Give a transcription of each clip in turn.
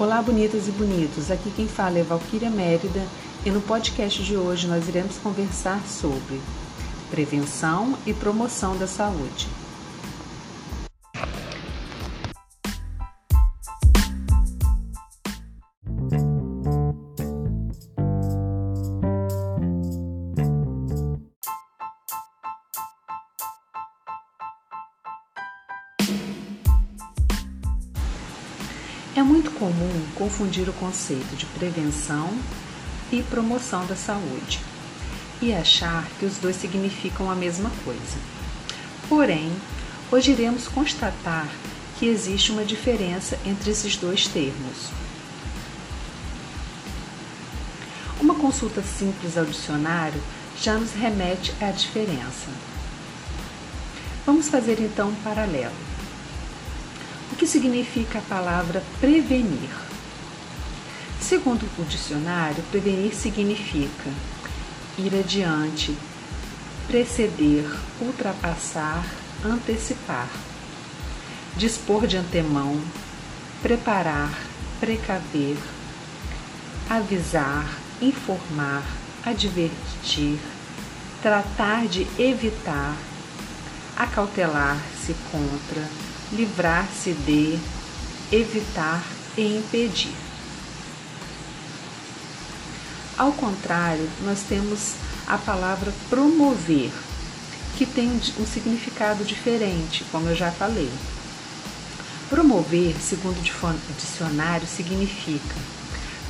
Olá, bonitas e bonitos. Aqui quem fala é Valquíria Mérida e no podcast de hoje nós iremos conversar sobre prevenção e promoção da saúde. Confundir o conceito de prevenção e promoção da saúde e achar que os dois significam a mesma coisa. Porém, hoje iremos constatar que existe uma diferença entre esses dois termos. Uma consulta simples ao dicionário já nos remete à diferença. Vamos fazer então um paralelo. O que significa a palavra prevenir? Segundo o dicionário, prevenir significa ir adiante, preceder, ultrapassar, antecipar, dispor de antemão, preparar, precaver, avisar, informar, advertir, tratar de evitar, acautelar-se contra, livrar-se de, evitar e impedir. Ao contrário, nós temos a palavra promover, que tem um significado diferente, como eu já falei. Promover, segundo o dicionário, significa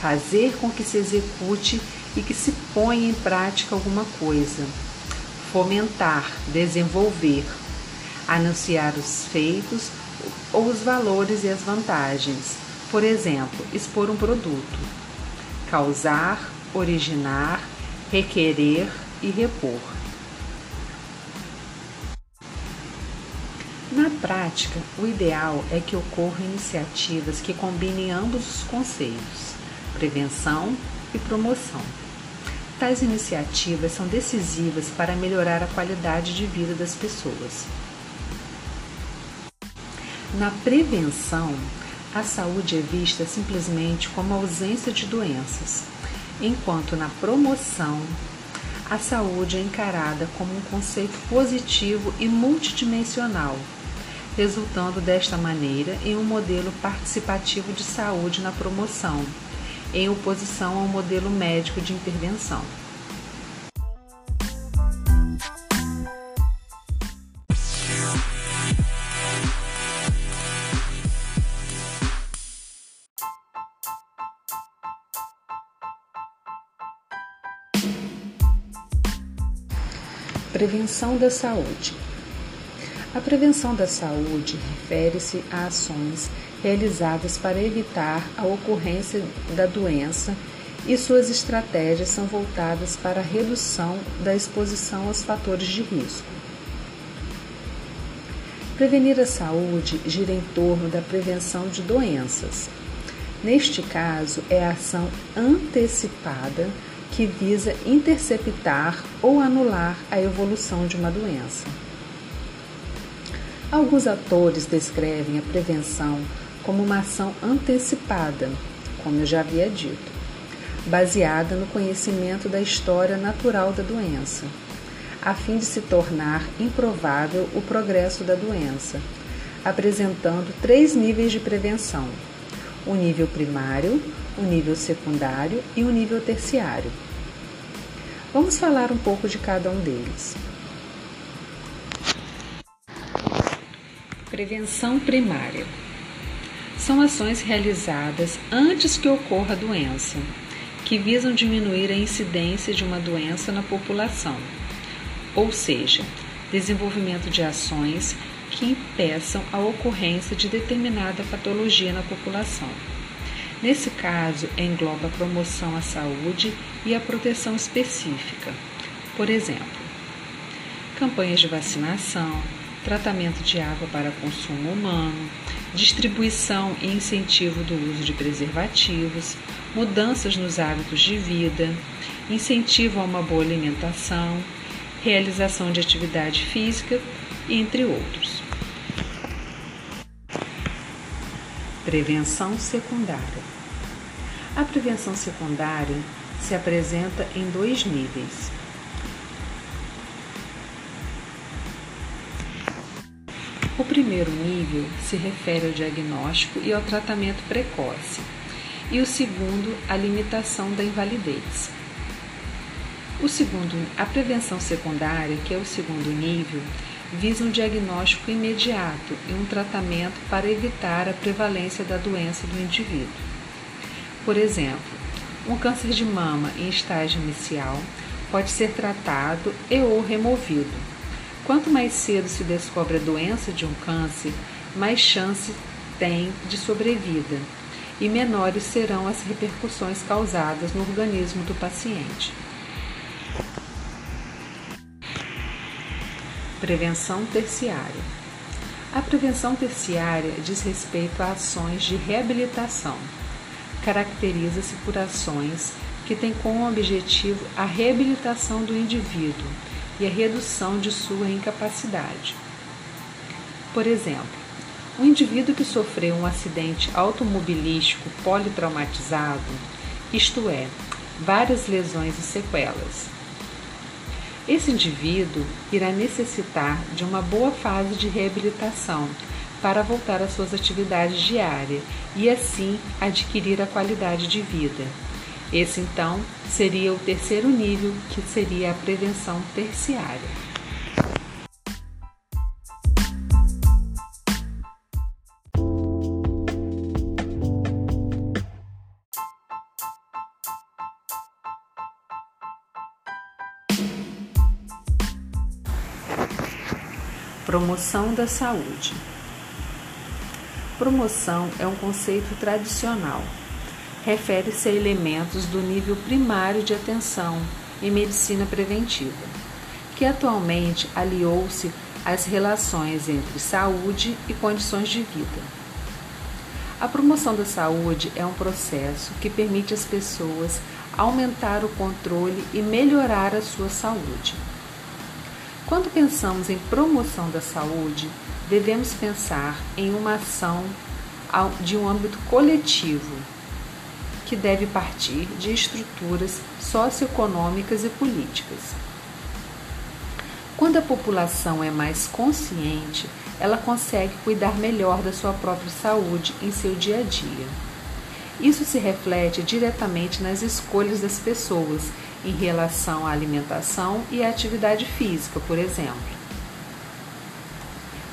fazer com que se execute e que se ponha em prática alguma coisa, fomentar, desenvolver, anunciar os feitos ou os valores e as vantagens. Por exemplo, expor um produto, causar, originar, requerer e repor. Na prática, o ideal é que ocorram iniciativas que combinem ambos os conceitos, prevenção e promoção. Tais iniciativas são decisivas para melhorar a qualidade de vida das pessoas. Na prevenção, a saúde é vista simplesmente como a ausência de doenças, enquanto na promoção, a saúde é encarada como um conceito positivo e multidimensional, resultando desta maneira em um modelo participativo de saúde na promoção, em oposição ao modelo médico de intervenção. Prevenção da saúde. A prevenção da saúde refere-se a ações realizadas para evitar a ocorrência da doença e suas estratégias são voltadas para a redução da exposição aos fatores de risco. Prevenir a saúde gira em torno da prevenção de doenças. Neste caso, é a ação antecipada que visa interceptar ou anular a evolução de uma doença. Alguns autores descrevem a prevenção como uma ação antecipada, como eu já havia dito, baseada no conhecimento da história natural da doença, a fim de se tornar improvável o progresso da doença, apresentando três níveis de prevenção: o nível primário, o nível secundário e o nível terciário. Vamos falar um pouco de cada um deles. Prevenção primária são ações realizadas antes que ocorra a doença, que visam diminuir a incidência de uma doença na população, ou seja, desenvolvimento de ações que impeçam a ocorrência de determinada patologia na população. Nesse caso, engloba a promoção à saúde e a proteção específica. Por exemplo, campanhas de vacinação, tratamento de água para consumo humano, distribuição e incentivo do uso de preservativos, mudanças nos hábitos de vida, incentivo a uma boa alimentação, realização de atividade física, entre outros. Prevenção secundária. A prevenção secundária se apresenta em dois níveis. O primeiro nível se refere ao diagnóstico e ao tratamento precoce, e o segundo, à limitação da invalidez. O segundo, a prevenção secundária, que é o segundo nível, visa um diagnóstico imediato e um tratamento para evitar a prevalência da doença do indivíduo. Por exemplo, um câncer de mama em estágio inicial pode ser tratado e ou removido. Quanto mais cedo se descobre a doença de um câncer, mais chance tem de sobrevida e menores serão as repercussões causadas no organismo do paciente. Prevenção terciária. A prevenção terciária diz respeito a ações de reabilitação. Caracteriza-se por ações que têm como objetivo a reabilitação do indivíduo e a redução de sua incapacidade. Por exemplo, um indivíduo que sofreu um acidente automobilístico politraumatizado, isto é, várias lesões e sequelas, esse indivíduo irá necessitar de uma boa fase de reabilitação para voltar às suas atividades diárias e assim adquirir a qualidade de vida. Esse então seria o terceiro nível, que seria a prevenção terciária. Promoção da saúde. Promoção é um conceito tradicional. Refere-se a elementos do nível primário de atenção em medicina preventiva, que atualmente aliou-se às relações entre saúde e condições de vida. A promoção da saúde é um processo que permite às pessoas aumentar o controle e melhorar a sua saúde. Quando pensamos em promoção da saúde, devemos pensar em uma ação de um âmbito coletivo, que deve partir de estruturas socioeconômicas e políticas. Quando a população é mais consciente, ela consegue cuidar melhor da sua própria saúde em seu dia a dia. Isso se reflete diretamente nas escolhas das pessoas em relação à alimentação e à atividade física, por exemplo.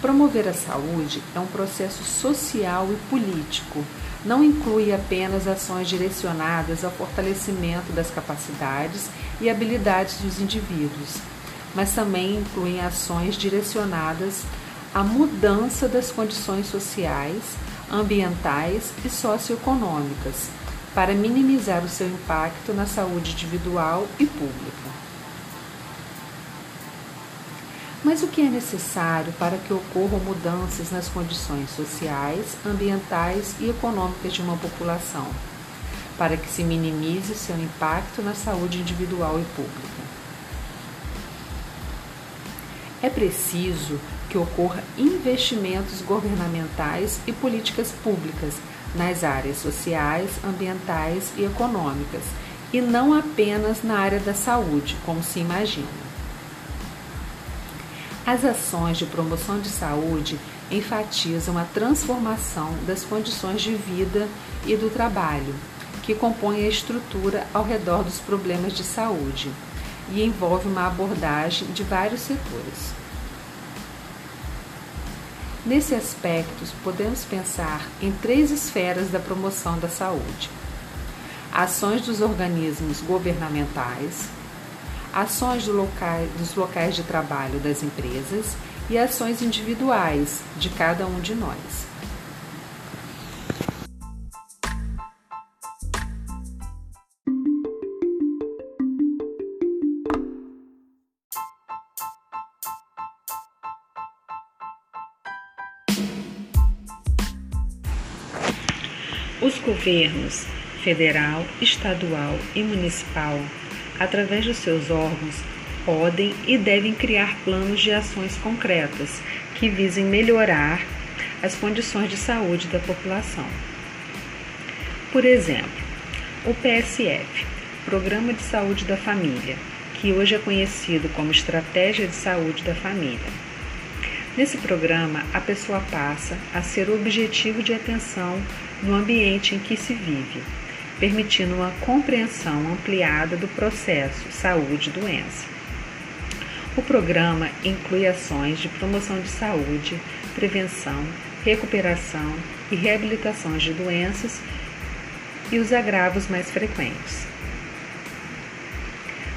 Promover a saúde é um processo social e político. Não inclui apenas ações direcionadas ao fortalecimento das capacidades e habilidades dos indivíduos, mas também inclui ações direcionadas à mudança das condições sociais, ambientais e socioeconômicas, para minimizar o seu impacto na saúde individual e pública. Mas o que é necessário para que ocorram mudanças nas condições sociais, ambientais e econômicas de uma população, para que se minimize o seu impacto na saúde individual e pública? É preciso que ocorra investimentos governamentais e políticas públicas nas áreas sociais, ambientais e econômicas, e não apenas na área da saúde, como se imagina. As ações de promoção de saúde enfatizam a transformação das condições de vida e do trabalho, que compõem a estrutura ao redor dos problemas de saúde, e envolve uma abordagem de vários setores. Nesse aspecto, podemos pensar em três esferas da promoção da saúde: ações dos organismos governamentais, ações do locais, dos locais de trabalho das empresas e ações individuais de cada um de nós. Governos federal, estadual e municipal, através dos seus órgãos, podem e devem criar planos de ações concretas que visem melhorar as condições de saúde da população. Por exemplo, o PSF, Programa de Saúde da Família, que hoje é conhecido como Estratégia de Saúde da Família. Nesse programa, a pessoa passa a ser objetivo de atenção no ambiente em que se vive, permitindo uma compreensão ampliada do processo saúde-doença. O programa inclui ações de promoção de saúde, prevenção, recuperação e reabilitação de doenças e os agravos mais frequentes.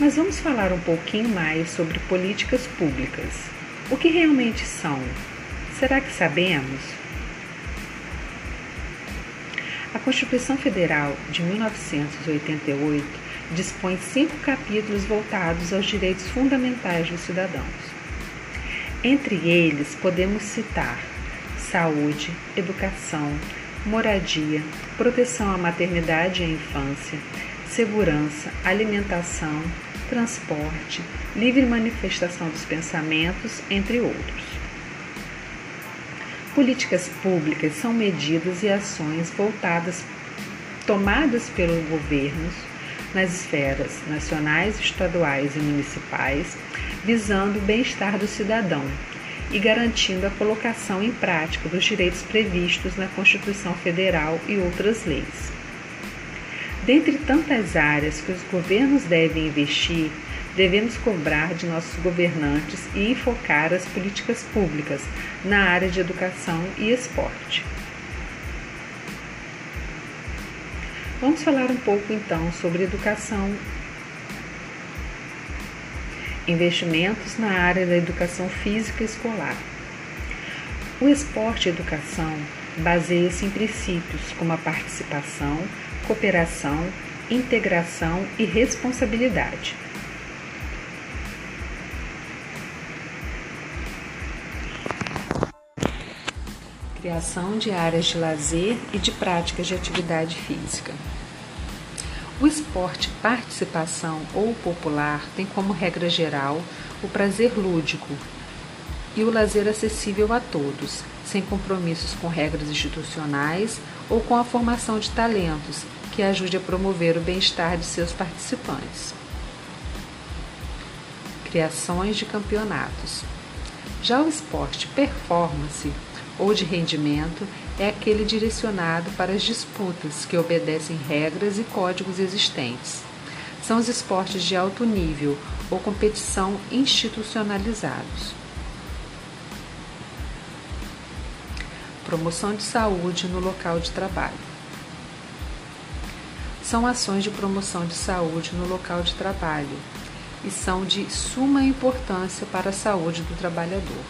Mas vamos falar um pouquinho mais sobre políticas públicas. O que realmente são? Será que sabemos? A Constituição Federal de 1988 dispõe cinco capítulos voltados aos direitos fundamentais dos cidadãos. Entre eles, podemos citar saúde, educação, moradia, proteção à maternidade e à infância, segurança, alimentação, transporte, livre manifestação dos pensamentos, entre outros. Políticas públicas são medidas e ações voltadas, tomadas pelos governos nas esferas nacionais, estaduais e municipais, visando o bem-estar do cidadão e garantindo a colocação em prática dos direitos previstos na Constituição Federal e outras leis. Dentre tantas áreas que os governos devem investir, devemos cobrar de nossos governantes e enfocar as políticas públicas na área de educação e esporte. Vamos falar um pouco então sobre educação. Investimentos na área da educação física escolar. O esporte e educação baseia-se em princípios como a participação, cooperação, integração e responsabilidade. Criação de áreas de lazer e de práticas de atividade física. O esporte participação ou popular tem como regra geral o prazer lúdico e o lazer acessível a todos, sem compromissos com regras institucionais ou com a formação de talentos, que ajude a promover o bem-estar de seus participantes. Criações de campeonatos. Já o esporte performance ou de rendimento é aquele direcionado para as disputas que obedecem regras e códigos existentes. São os esportes de alto nível ou competição institucionalizados. Promoção de saúde no local de trabalho são ações de promoção de saúde no local de trabalho e são de suma importância para a saúde do trabalhador.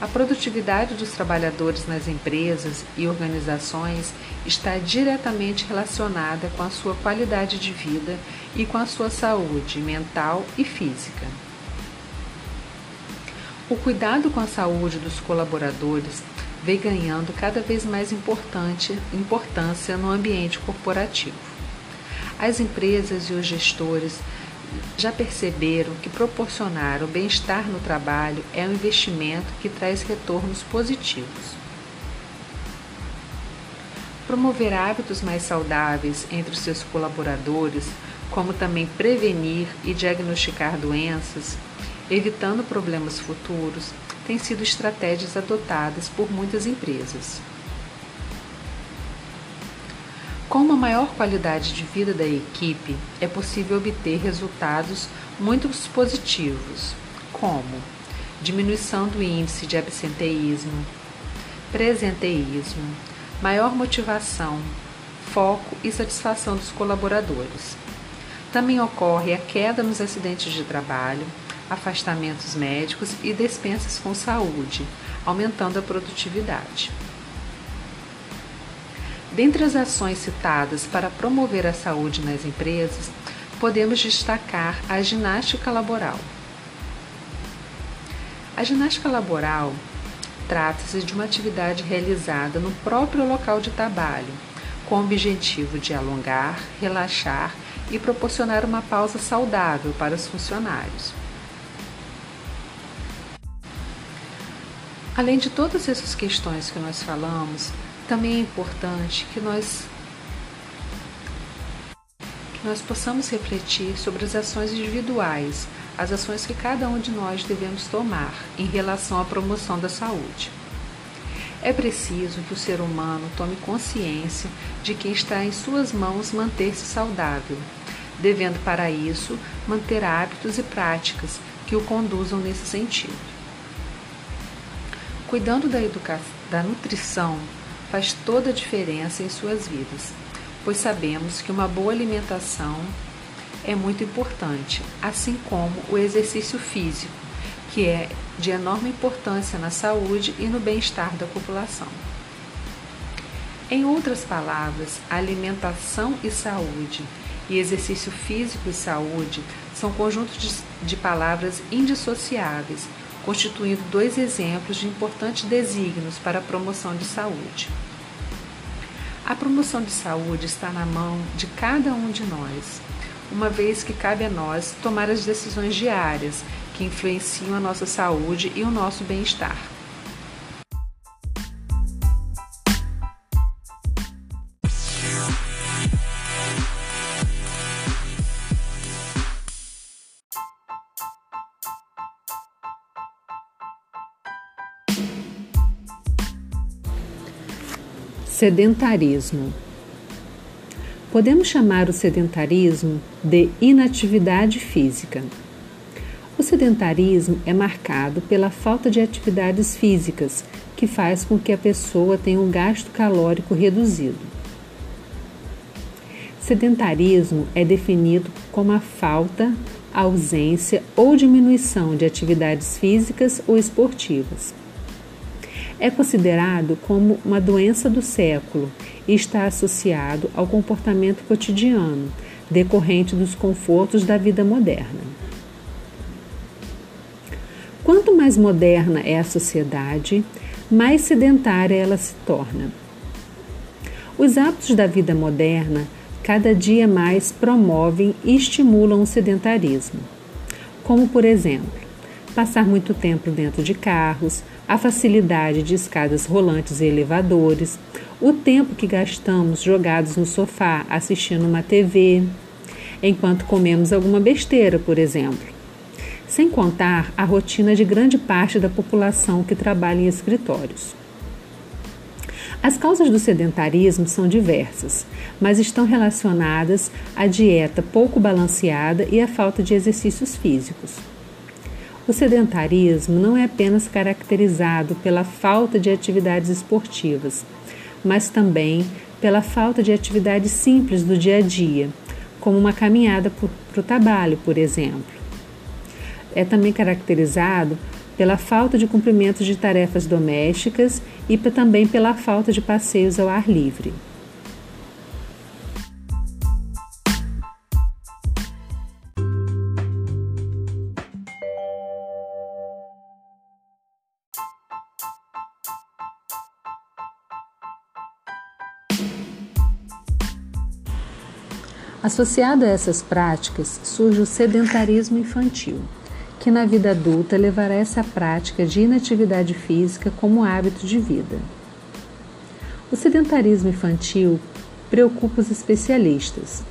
A produtividade dos trabalhadores nas empresas e organizações está diretamente relacionada com a sua qualidade de vida e com a sua saúde mental e física. O cuidado com a saúde dos colaboradores vem ganhando cada vez mais importância no ambiente corporativo. As empresas e os gestores já perceberam que proporcionar o bem-estar no trabalho é um investimento que traz retornos positivos. Promover hábitos mais saudáveis entre os seus colaboradores, como também prevenir e diagnosticar doenças, evitando problemas futuros, têm sido estratégias adotadas por muitas empresas. Com uma maior qualidade de vida da equipe, é possível obter resultados muito positivos, como diminuição do índice de absenteísmo, presenteísmo, maior motivação, foco e satisfação dos colaboradores. Também ocorre a queda nos acidentes de trabalho, afastamentos médicos e despensas com saúde, aumentando a produtividade. Dentre as ações citadas para promover a saúde nas empresas, podemos destacar a ginástica laboral. A ginástica laboral trata-se de uma atividade realizada no próprio local de trabalho, com o objetivo de alongar, relaxar e proporcionar uma pausa saudável para os funcionários. Além de todas essas questões que nós falamos, também é importante que nós que nós possamos refletir sobre as ações individuais, as ações que cada um de nós devemos tomar em relação à promoção da saúde. É preciso que o ser humano tome consciência de que está em suas mãos manter-se saudável, devendo para isso manter hábitos e práticas que o conduzam nesse sentido. Cuidando da, educação, da nutrição faz toda a diferença em suas vidas, pois sabemos que uma boa alimentação é muito importante, assim como o exercício físico, que é de enorme importância na saúde e no bem-estar da população. Em outras palavras, alimentação e saúde e exercício físico e saúde são conjuntos de, de palavras indissociáveis, constituindo dois exemplos de importantes desígnios para a promoção de saúde. A promoção de saúde está na mão de cada um de nós, uma vez que cabe a nós tomar as decisões diárias que influenciam a nossa saúde e o nosso bem-estar. Sedentarismo. Podemos chamar o sedentarismo de inatividade física. O sedentarismo é marcado pela falta de atividades físicas, que faz com que a pessoa tenha um gasto calórico reduzido. Sedentarismo é definido como a falta, ausência ou diminuição de atividades físicas ou esportivas. É considerado como uma doença do século e está associado ao comportamento cotidiano, decorrente dos confortos da vida moderna. Quanto mais moderna é a sociedade, mais sedentária ela se torna. Os hábitos da vida moderna cada dia mais promovem e estimulam o sedentarismo, como, por exemplo, passar muito tempo dentro de carros, a facilidade de escadas rolantes e elevadores, o tempo que gastamos jogados no sofá assistindo uma TV, enquanto comemos alguma besteira, por exemplo. Sem contar a rotina de grande parte da população que trabalha em escritórios. As causas do sedentarismo são diversas, mas estão relacionadas à dieta pouco balanceada e à falta de exercícios físicos. O sedentarismo não é apenas caracterizado pela falta de atividades esportivas, mas também pela falta de atividades simples do dia a dia, como uma caminhada para o trabalho, por exemplo. É também caracterizado pela falta de cumprimento de tarefas domésticas e também pela falta de passeios ao ar livre. Associado a essas práticas surge o sedentarismo infantil, que na vida adulta levará essa prática de inatividade física como hábito de vida. O sedentarismo infantil preocupa os especialistas,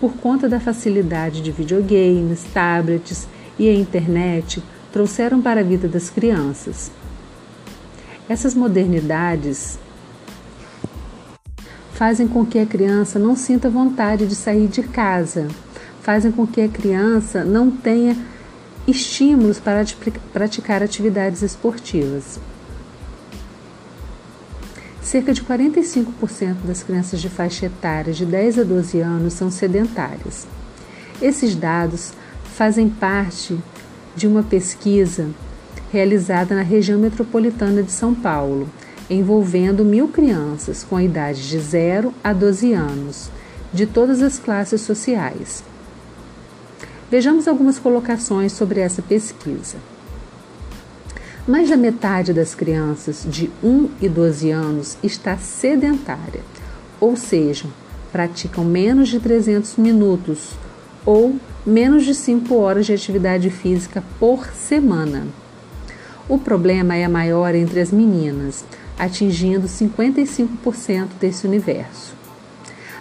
por conta da facilidade de videogames, tablets e a internet trouxeram para a vida das crianças. Essas modernidades fazem com que a criança não sinta vontade de sair de casa, fazem com que a criança não tenha estímulos para praticar atividades esportivas. Cerca de 45% das crianças de faixa etária de 10 a 12 anos são sedentárias. Esses dados fazem parte de uma pesquisa realizada na região metropolitana de São Paulo, envolvendo mil crianças com idade de 0 a 12 anos, de todas as classes sociais. Vejamos algumas colocações sobre essa pesquisa. Mais da metade das crianças de 1 e 12 anos está sedentária, ou seja, praticam menos de 300 minutos ou menos de 5 horas de atividade física por semana. O problema é maior entre as meninas, atingindo 55% desse universo.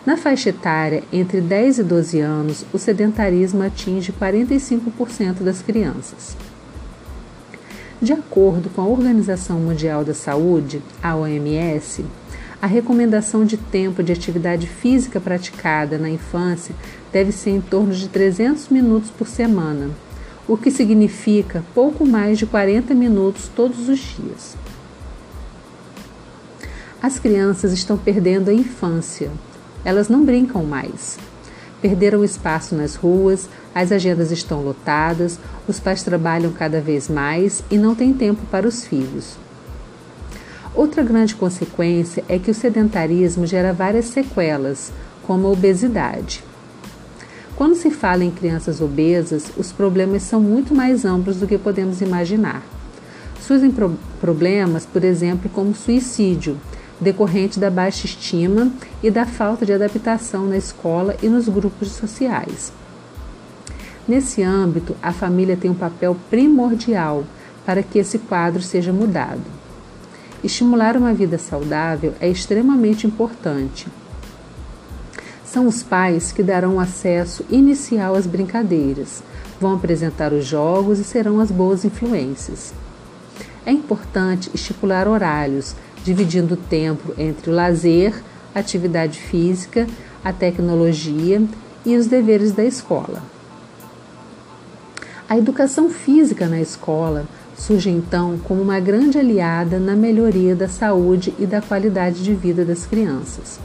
Na faixa etária entre 10 e 12 anos, o sedentarismo atinge 45% das crianças. De acordo com a Organização Mundial da Saúde, a OMS, a recomendação de tempo de atividade física praticada na infância deve ser em torno de 300 minutos por semana, o que significa pouco mais de 40 minutos todos os dias. As crianças estão perdendo a infância. Elas não brincam mais. Perderam espaço nas ruas, as agendas estão lotadas, os pais trabalham cada vez mais e não têm tempo para os filhos. Outra grande consequência é que o sedentarismo gera várias sequelas, como a obesidade. Quando se fala em crianças obesas, os problemas são muito mais amplos do que podemos imaginar. Surgem pro problemas, por exemplo, como suicídio, decorrente da baixa estima e da falta de adaptação na escola e nos grupos sociais. Nesse âmbito, a família tem um papel primordial para que esse quadro seja mudado. Estimular uma vida saudável é extremamente importante são os pais que darão acesso inicial às brincadeiras, vão apresentar os jogos e serão as boas influências. É importante estipular horários, dividindo o tempo entre o lazer, atividade física, a tecnologia e os deveres da escola. A educação física na escola surge então como uma grande aliada na melhoria da saúde e da qualidade de vida das crianças.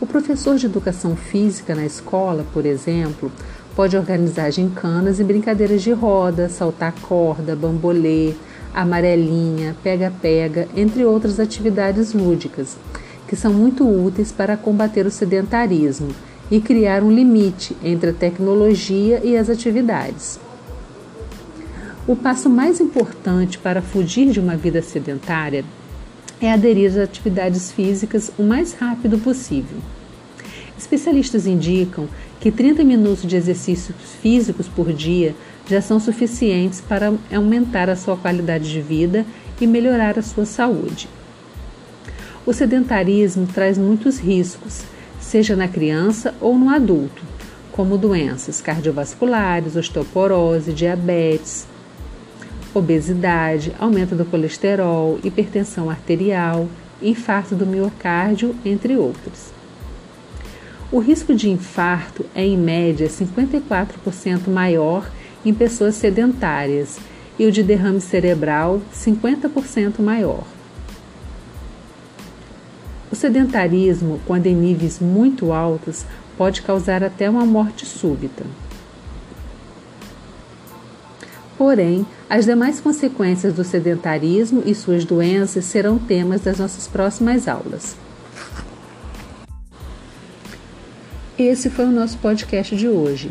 O professor de educação física na escola, por exemplo, pode organizar gincanas e brincadeiras de roda, saltar corda, bambolê, amarelinha, pega-pega, entre outras atividades lúdicas, que são muito úteis para combater o sedentarismo e criar um limite entre a tecnologia e as atividades. O passo mais importante para fugir de uma vida sedentária é aderir às atividades físicas o mais rápido possível. Especialistas indicam que 30 minutos de exercícios físicos por dia já são suficientes para aumentar a sua qualidade de vida e melhorar a sua saúde. O sedentarismo traz muitos riscos, seja na criança ou no adulto, como doenças cardiovasculares, osteoporose, diabetes, obesidade, aumento do colesterol, hipertensão arterial, infarto do miocárdio, entre outros. O risco de infarto é, em média, 54% maior em pessoas sedentárias e o de derrame cerebral 50% maior. O sedentarismo, quando em níveis muito altos, pode causar até uma morte súbita. Porém, as demais consequências do sedentarismo e suas doenças serão temas das nossas próximas aulas. Esse foi o nosso podcast de hoje.